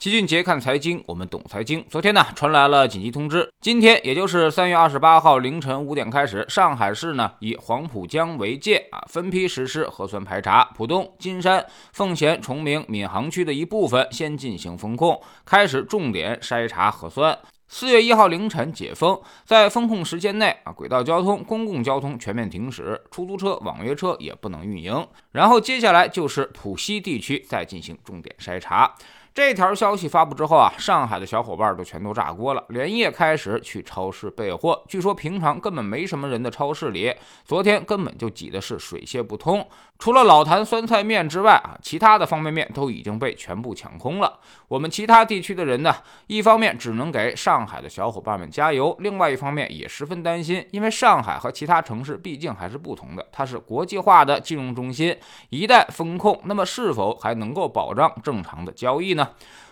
齐俊杰看财经，我们懂财经。昨天呢，传来了紧急通知，今天也就是三月二十八号凌晨五点开始，上海市呢以黄浦江为界啊，分批实施核酸排查。浦东、金山、奉贤、崇明、闵行区的一部分先进行封控，开始重点筛查核酸。四月一号凌晨解封，在封控时间内啊，轨道交通、公共交通全面停驶，出租车、网约车也不能运营。然后接下来就是浦西地区再进行重点筛查。这条消息发布之后啊，上海的小伙伴都全都炸锅了，连夜开始去超市备货。据说平常根本没什么人的超市里，昨天根本就挤的是水泄不通。除了老坛酸菜面之外啊，其他的方便面都已经被全部抢空了。我们其他地区的人呢，一方面只能给上海的小伙伴们加油，另外一方面也十分担心，因为上海和其他城市毕竟还是不同的，它是国际化的金融中心，一旦封控，那么是否还能够保障正常的交易呢？呢，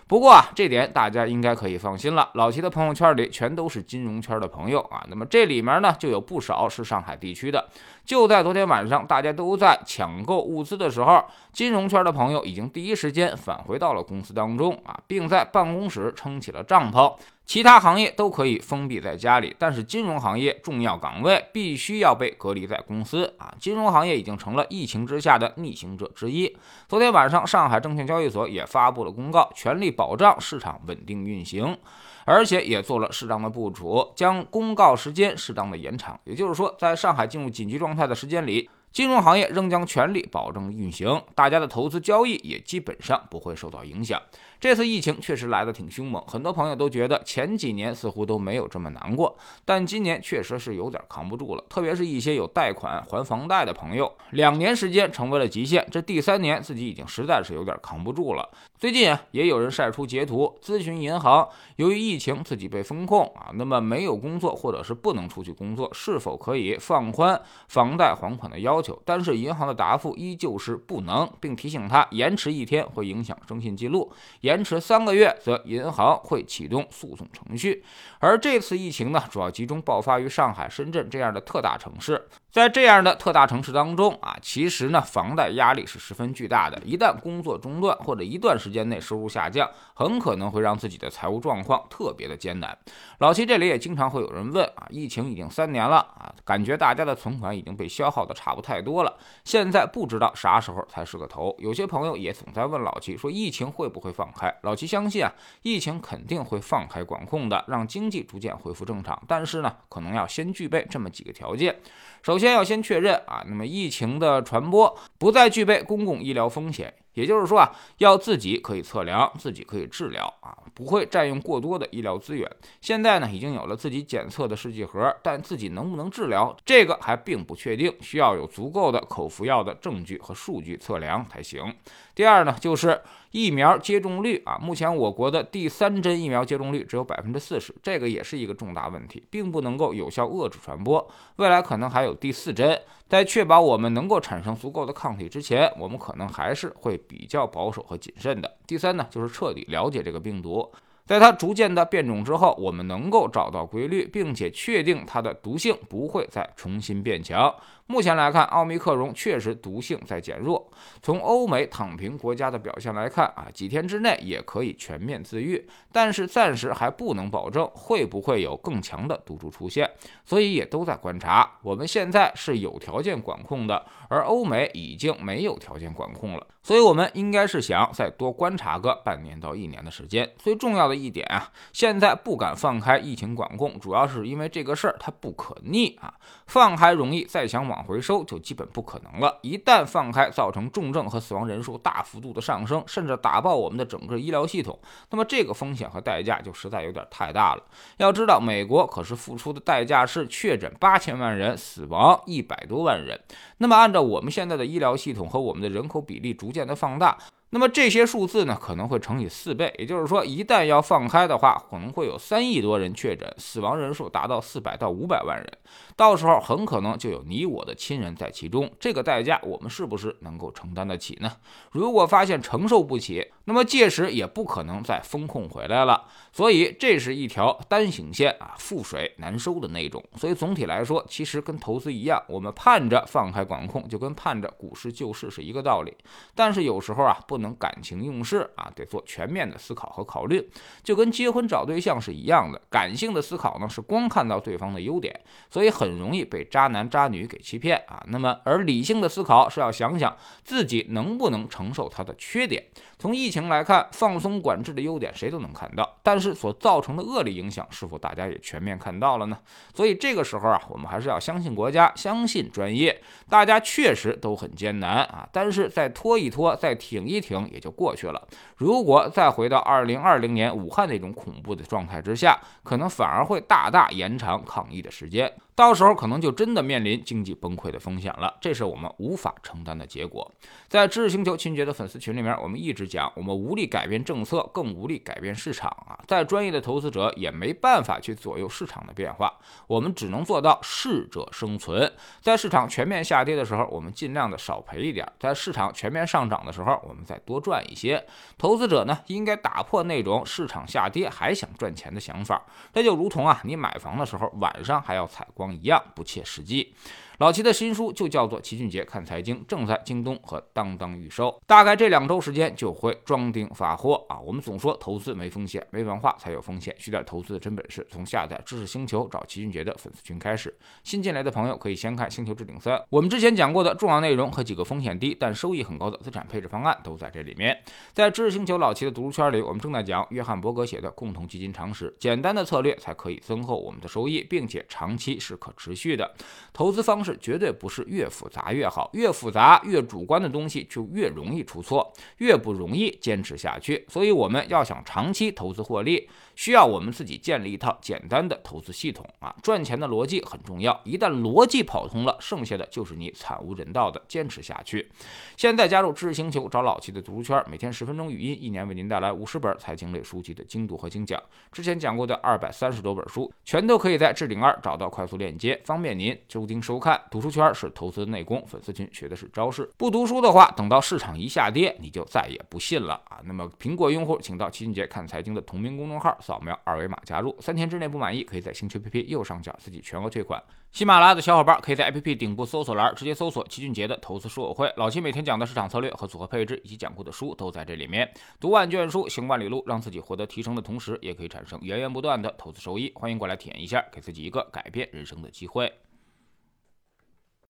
不过啊，这点大家应该可以放心了。老齐的朋友圈里全都是金融圈的朋友啊，那么这里面呢就有不少是上海地区的。就在昨天晚上，大家都在抢购物资的时候，金融圈的朋友已经第一时间返回到了公司当中啊，并在办公室撑起了帐篷。其他行业都可以封闭在家里，但是金融行业重要岗位必须要被隔离在公司啊！金融行业已经成了疫情之下的逆行者之一。昨天晚上，上海证券交易所也发布了公告，全力保障市场稳定运行，而且也做了适当的部署，将公告时间适当的延长。也就是说，在上海进入紧急状态的时间里。金融行业仍将全力保证运行，大家的投资交易也基本上不会受到影响。这次疫情确实来得挺凶猛，很多朋友都觉得前几年似乎都没有这么难过，但今年确实是有点扛不住了。特别是一些有贷款还房贷的朋友，两年时间成为了极限，这第三年自己已经实在是有点扛不住了。最近啊，也有人晒出截图，咨询银行，由于疫情自己被封控啊，那么没有工作或者是不能出去工作，是否可以放宽房贷还款的要？要求，但是银行的答复依旧是不能，并提醒他延迟一天会影响征信记录，延迟三个月则银行会启动诉讼程序。而这次疫情呢，主要集中爆发于上海、深圳这样的特大城市。在这样的特大城市当中啊，其实呢，房贷压力是十分巨大的。一旦工作中断或者一段时间内收入下降，很可能会让自己的财务状况特别的艰难。老七这里也经常会有人问啊，疫情已经三年了啊，感觉大家的存款已经被消耗的差不太多了，现在不知道啥时候才是个头。有些朋友也总在问老七说，疫情会不会放开？老七相信啊，疫情肯定会放开管控的，让经济逐渐恢复正常。但是呢，可能要先具备这么几个条件。首首先要先确认啊，那么疫情的传播不再具备公共医疗风险。也就是说啊，要自己可以测量，自己可以治疗啊，不会占用过多的医疗资源。现在呢，已经有了自己检测的试剂盒，但自己能不能治疗，这个还并不确定，需要有足够的口服药的证据和数据测量才行。第二呢，就是疫苗接种率啊，目前我国的第三针疫苗接种率只有百分之四十，这个也是一个重大问题，并不能够有效遏制传播。未来可能还有第四针，在确保我们能够产生足够的抗体之前，我们可能还是会。比较保守和谨慎的。第三呢，就是彻底了解这个病毒。在它逐渐的变种之后，我们能够找到规律，并且确定它的毒性不会再重新变强。目前来看，奥密克戎确实毒性在减弱。从欧美躺平国家的表现来看啊，几天之内也可以全面自愈，但是暂时还不能保证会不会有更强的毒株出现，所以也都在观察。我们现在是有条件管控的，而欧美已经没有条件管控了，所以我们应该是想再多观察个半年到一年的时间。最重要的一点啊，现在不敢放开疫情管控，主要是因为这个事儿它不可逆啊，放开容易，再想往。回收就基本不可能了。一旦放开，造成重症和死亡人数大幅度的上升，甚至打爆我们的整个医疗系统，那么这个风险和代价就实在有点太大了。要知道，美国可是付出的代价是确诊八千万人，死亡一百多万人。那么按照我们现在的医疗系统和我们的人口比例逐渐的放大。那么这些数字呢，可能会乘以四倍，也就是说，一旦要放开的话，可能会有三亿多人确诊，死亡人数达到四百到五百万人，到时候很可能就有你我的亲人在其中，这个代价我们是不是能够承担得起呢？如果发现承受不起，那么届时也不可能再风控回来了。所以这是一条单行线啊，覆水难收的那种。所以总体来说，其实跟投资一样，我们盼着放开管控，就跟盼着股市救市是一个道理。但是有时候啊，不。能感情用事啊，得做全面的思考和考虑。就跟结婚找对象是一样的，感性的思考呢是光看到对方的优点，所以很容易被渣男渣女给欺骗啊。那么而理性的思考是要想想自己能不能承受他的缺点。从疫情来看，放松管制的优点谁都能看到，但是所造成的恶劣影响是否大家也全面看到了呢？所以这个时候啊，我们还是要相信国家，相信专业。大家确实都很艰难啊，但是再拖一拖，再挺一挺也就过去了。如果再回到二零二零年武汉那种恐怖的状态之下，可能反而会大大延长抗疫的时间。到时候可能就真的面临经济崩溃的风险了，这是我们无法承担的结果。在知识星球秦杰的粉丝群里面，我们一直讲，我们无力改变政策，更无力改变市场啊！再专业的投资者也没办法去左右市场的变化，我们只能做到适者生存。在市场全面下跌的时候，我们尽量的少赔一点；在市场全面上涨的时候，我们再多赚一些。投资者呢，应该打破那种市场下跌还想赚钱的想法。这就如同啊，你买房的时候晚上还要采光。一样不切实际。老齐的新书就叫做《齐俊杰看财经》，正在京东和当当预售，大概这两周时间就会装订发货啊。我们总说投资没风险，没文化才有风险，学点投资的真本事，从下载知识星球找齐俊杰的粉丝群开始。新进来的朋友可以先看《星球置顶三》，我们之前讲过的重要内容和几个风险低但收益很高的资产配置方案都在这里面。在知识星球老齐的读书圈里，我们正在讲约翰伯格写的《共同基金常识》，简单的策略才可以增厚我们的收益，并且长期是可持续的。投资方式绝对不是越复杂越好，越复杂越主观的东西就越容易出错，越不容易坚持下去。所以我们要想长期投资获利，需要我们自己建立一套简单的投资系统啊！赚钱的逻辑很重要，一旦逻辑跑通了，剩下的就是你惨无人道的坚持下去。现在加入知识星球，找老齐的读书圈，每天十分钟语音，一年为您带来五十本财经类书籍的精读和精讲。之前讲过的二百三十多本书，全都可以在置顶二找到快速链接，方便您收听收看读书圈是投资内功，粉丝群学的是招式。不读书的话，等到市场一下跌，你就再也不信了啊！那么苹果用户，请到齐俊杰看财经的同名公众号，扫描二维码加入。三天之内不满意，可以在星球 APP 右上角自己全额退款。喜马拉雅的小伙伴可以在 APP 顶部搜索栏直接搜索齐俊杰的投资书友会。老齐每天讲的市场策略和组合配置，以及讲过的书都在这里面。读万卷书，行万里路，让自己获得提升的同时，也可以产生源源不断的投资收益。欢迎过来体验一下，给自己一个改变人生的机会。